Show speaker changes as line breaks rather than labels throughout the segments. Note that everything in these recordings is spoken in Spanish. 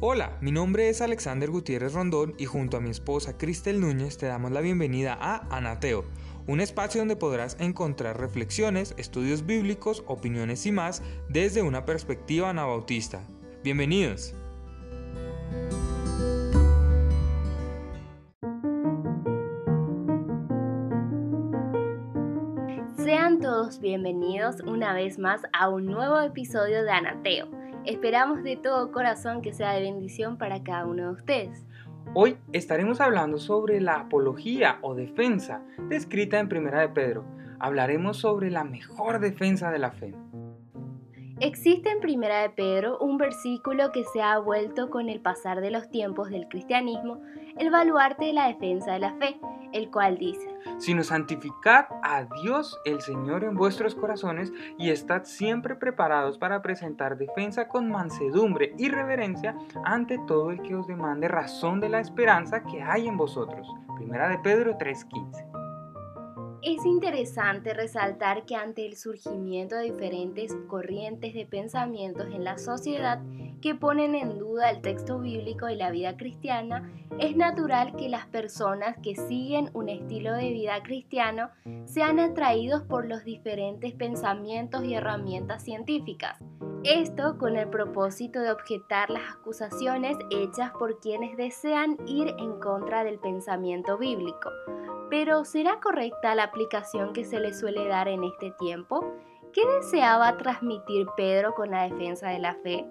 Hola, mi nombre es Alexander Gutiérrez Rondón y junto a mi esposa Cristel Núñez te damos la bienvenida a Anateo, un espacio donde podrás encontrar reflexiones, estudios bíblicos, opiniones y más desde una perspectiva anabautista. Bienvenidos.
Una vez más a un nuevo episodio de Anateo Esperamos de todo corazón que sea de bendición para cada uno de ustedes.
Hoy estaremos hablando sobre la apología o defensa descrita en Primera de Pedro. Hablaremos sobre la mejor defensa de la fe.
Existe en Primera de Pedro un versículo que se ha vuelto con el pasar de los tiempos del cristianismo el baluarte de la defensa de la fe, el cual dice,
sino santificad a Dios el Señor en vuestros corazones y estad siempre preparados para presentar defensa con mansedumbre y reverencia ante todo el que os demande razón de la esperanza que hay en vosotros. Primera de Pedro 3:15.
Es interesante resaltar que ante el surgimiento de diferentes corrientes de pensamientos en la sociedad que ponen en duda el texto bíblico y la vida cristiana, es natural que las personas que siguen un estilo de vida cristiano sean atraídos por los diferentes pensamientos y herramientas científicas. Esto con el propósito de objetar las acusaciones hechas por quienes desean ir en contra del pensamiento bíblico pero ¿será correcta la aplicación que se le suele dar en este tiempo? ¿Qué deseaba transmitir Pedro con la defensa de la fe?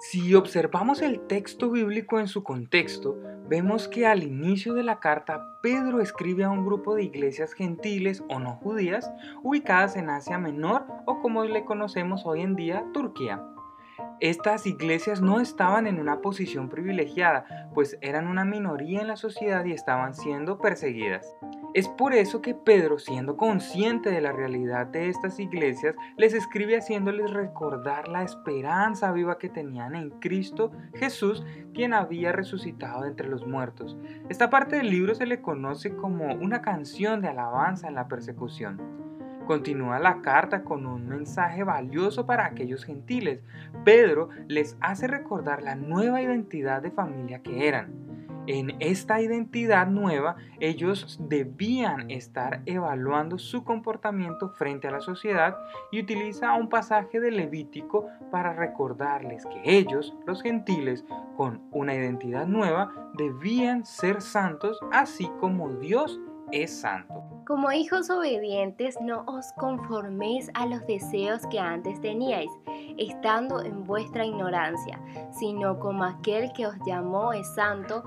Si observamos el texto bíblico en su contexto, vemos que al inicio de la carta Pedro escribe a un grupo de iglesias gentiles o no judías ubicadas en Asia Menor o como le conocemos hoy en día Turquía. Estas iglesias no estaban en una posición privilegiada, pues eran una minoría en la sociedad y estaban siendo perseguidas. Es por eso que Pedro, siendo consciente de la realidad de estas iglesias, les escribe haciéndoles recordar la esperanza viva que tenían en Cristo Jesús, quien había resucitado entre los muertos. Esta parte del libro se le conoce como una canción de alabanza en la persecución. Continúa la carta con un mensaje valioso para aquellos gentiles. Pedro les hace recordar la nueva identidad de familia que eran. En esta identidad nueva, ellos debían estar evaluando su comportamiento frente a la sociedad y utiliza un pasaje de Levítico para recordarles que ellos, los gentiles, con una identidad nueva, debían ser santos así como Dios es santo.
Como hijos obedientes, no os conforméis a los deseos que antes teníais, estando en vuestra ignorancia, sino como aquel que os llamó es santo,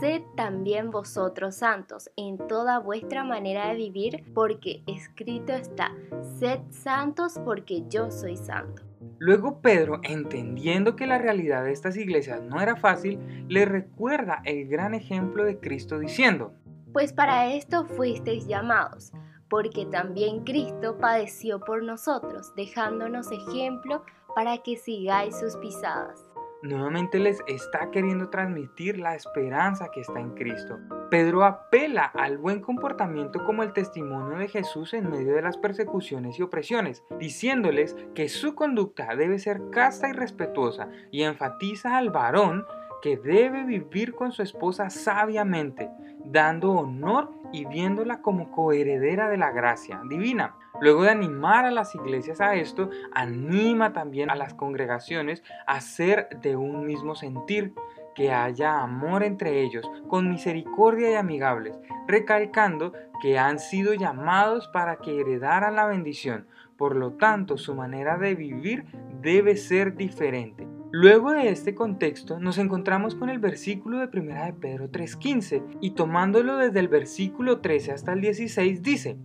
sed también vosotros santos en toda vuestra manera de vivir, porque escrito está, sed santos porque yo soy santo.
Luego Pedro, entendiendo que la realidad de estas iglesias no era fácil, le recuerda el gran ejemplo de Cristo diciendo,
pues para esto fuisteis llamados, porque también Cristo padeció por nosotros, dejándonos ejemplo para que sigáis sus pisadas.
Nuevamente les está queriendo transmitir la esperanza que está en Cristo. Pedro apela al buen comportamiento como el testimonio de Jesús en medio de las persecuciones y opresiones, diciéndoles que su conducta debe ser casta y respetuosa y enfatiza al varón que debe vivir con su esposa sabiamente, dando honor y viéndola como coheredera de la gracia divina. Luego de animar a las iglesias a esto, anima también a las congregaciones a ser de un mismo sentir, que haya amor entre ellos, con misericordia y amigables, recalcando que han sido llamados para que heredaran la bendición. Por lo tanto, su manera de vivir debe ser diferente. Luego de este contexto nos encontramos con el versículo de 1 de Pedro 3.15 y tomándolo desde el versículo 13 hasta el 16 dice,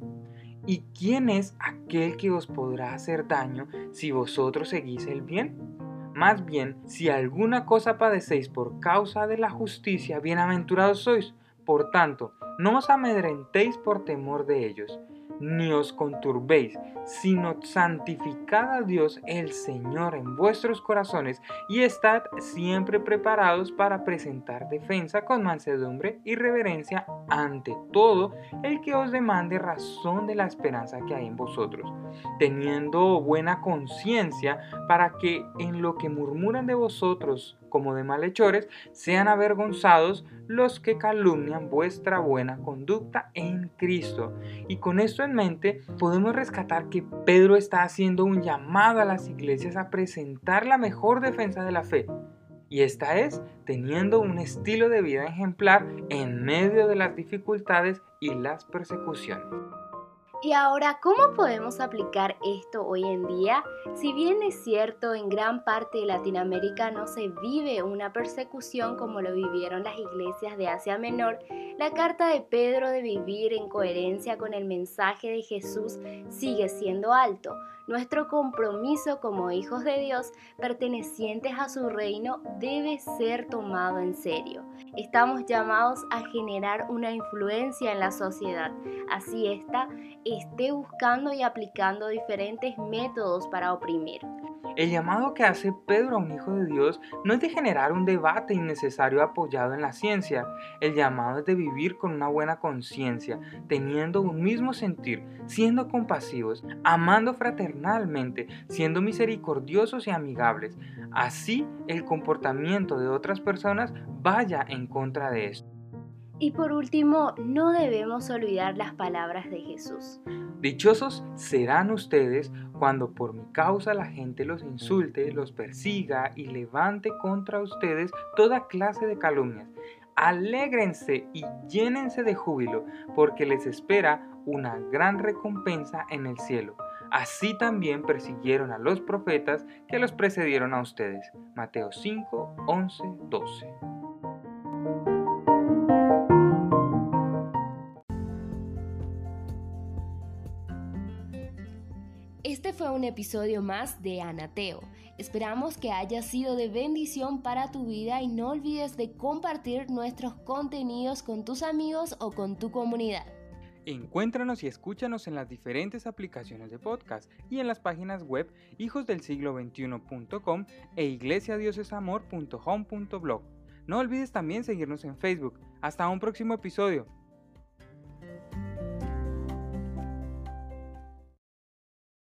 ¿y quién es aquel que os podrá hacer daño si vosotros seguís el bien? Más bien, si alguna cosa padecéis por causa de la justicia, bienaventurados sois. Por tanto, no os amedrentéis por temor de ellos ni os conturbéis, sino santificad a Dios el Señor en vuestros corazones y estad siempre preparados para presentar defensa con mansedumbre y reverencia ante todo el que os demande razón de la esperanza que hay en vosotros, teniendo buena conciencia para que en lo que murmuran de vosotros como de malhechores, sean avergonzados los que calumnian vuestra buena conducta en Cristo. Y con esto en mente, podemos rescatar que Pedro está haciendo un llamado a las iglesias a presentar la mejor defensa de la fe. Y esta es teniendo un estilo de vida ejemplar en medio de las dificultades y las persecuciones.
Y ahora, ¿cómo podemos aplicar esto hoy en día? Si bien es cierto, en gran parte de Latinoamérica no se vive una persecución como lo vivieron las iglesias de Asia Menor, la carta de Pedro de vivir en coherencia con el mensaje de Jesús sigue siendo alto. Nuestro compromiso como hijos de Dios, pertenecientes a su reino, debe ser tomado en serio. Estamos llamados a generar una influencia en la sociedad, así esta esté buscando y aplicando diferentes métodos para oprimir.
El llamado que hace Pedro a un hijo de Dios no es de generar un debate innecesario apoyado en la ciencia. El llamado es de vivir con una buena conciencia, teniendo un mismo sentir, siendo compasivos, amando fraternalmente, siendo misericordiosos y amigables. Así el comportamiento de otras personas vaya en contra de esto.
Y por último, no debemos olvidar las palabras de Jesús.
Dichosos serán ustedes cuando por mi causa la gente los insulte, los persiga y levante contra ustedes toda clase de calumnias. Alégrense y llénense de júbilo, porque les espera una gran recompensa en el cielo. Así también persiguieron a los profetas que los precedieron a ustedes. Mateo 5, 11, 12.
Un episodio más de Anateo. Esperamos que haya sido de bendición para tu vida y no olvides de compartir nuestros contenidos con tus amigos o con tu comunidad.
Encuéntranos y escúchanos en las diferentes aplicaciones de podcast y en las páginas web hijosdelsiglo21.com e iglesiadiosesamor.home.blog. No olvides también seguirnos en Facebook. Hasta un próximo episodio.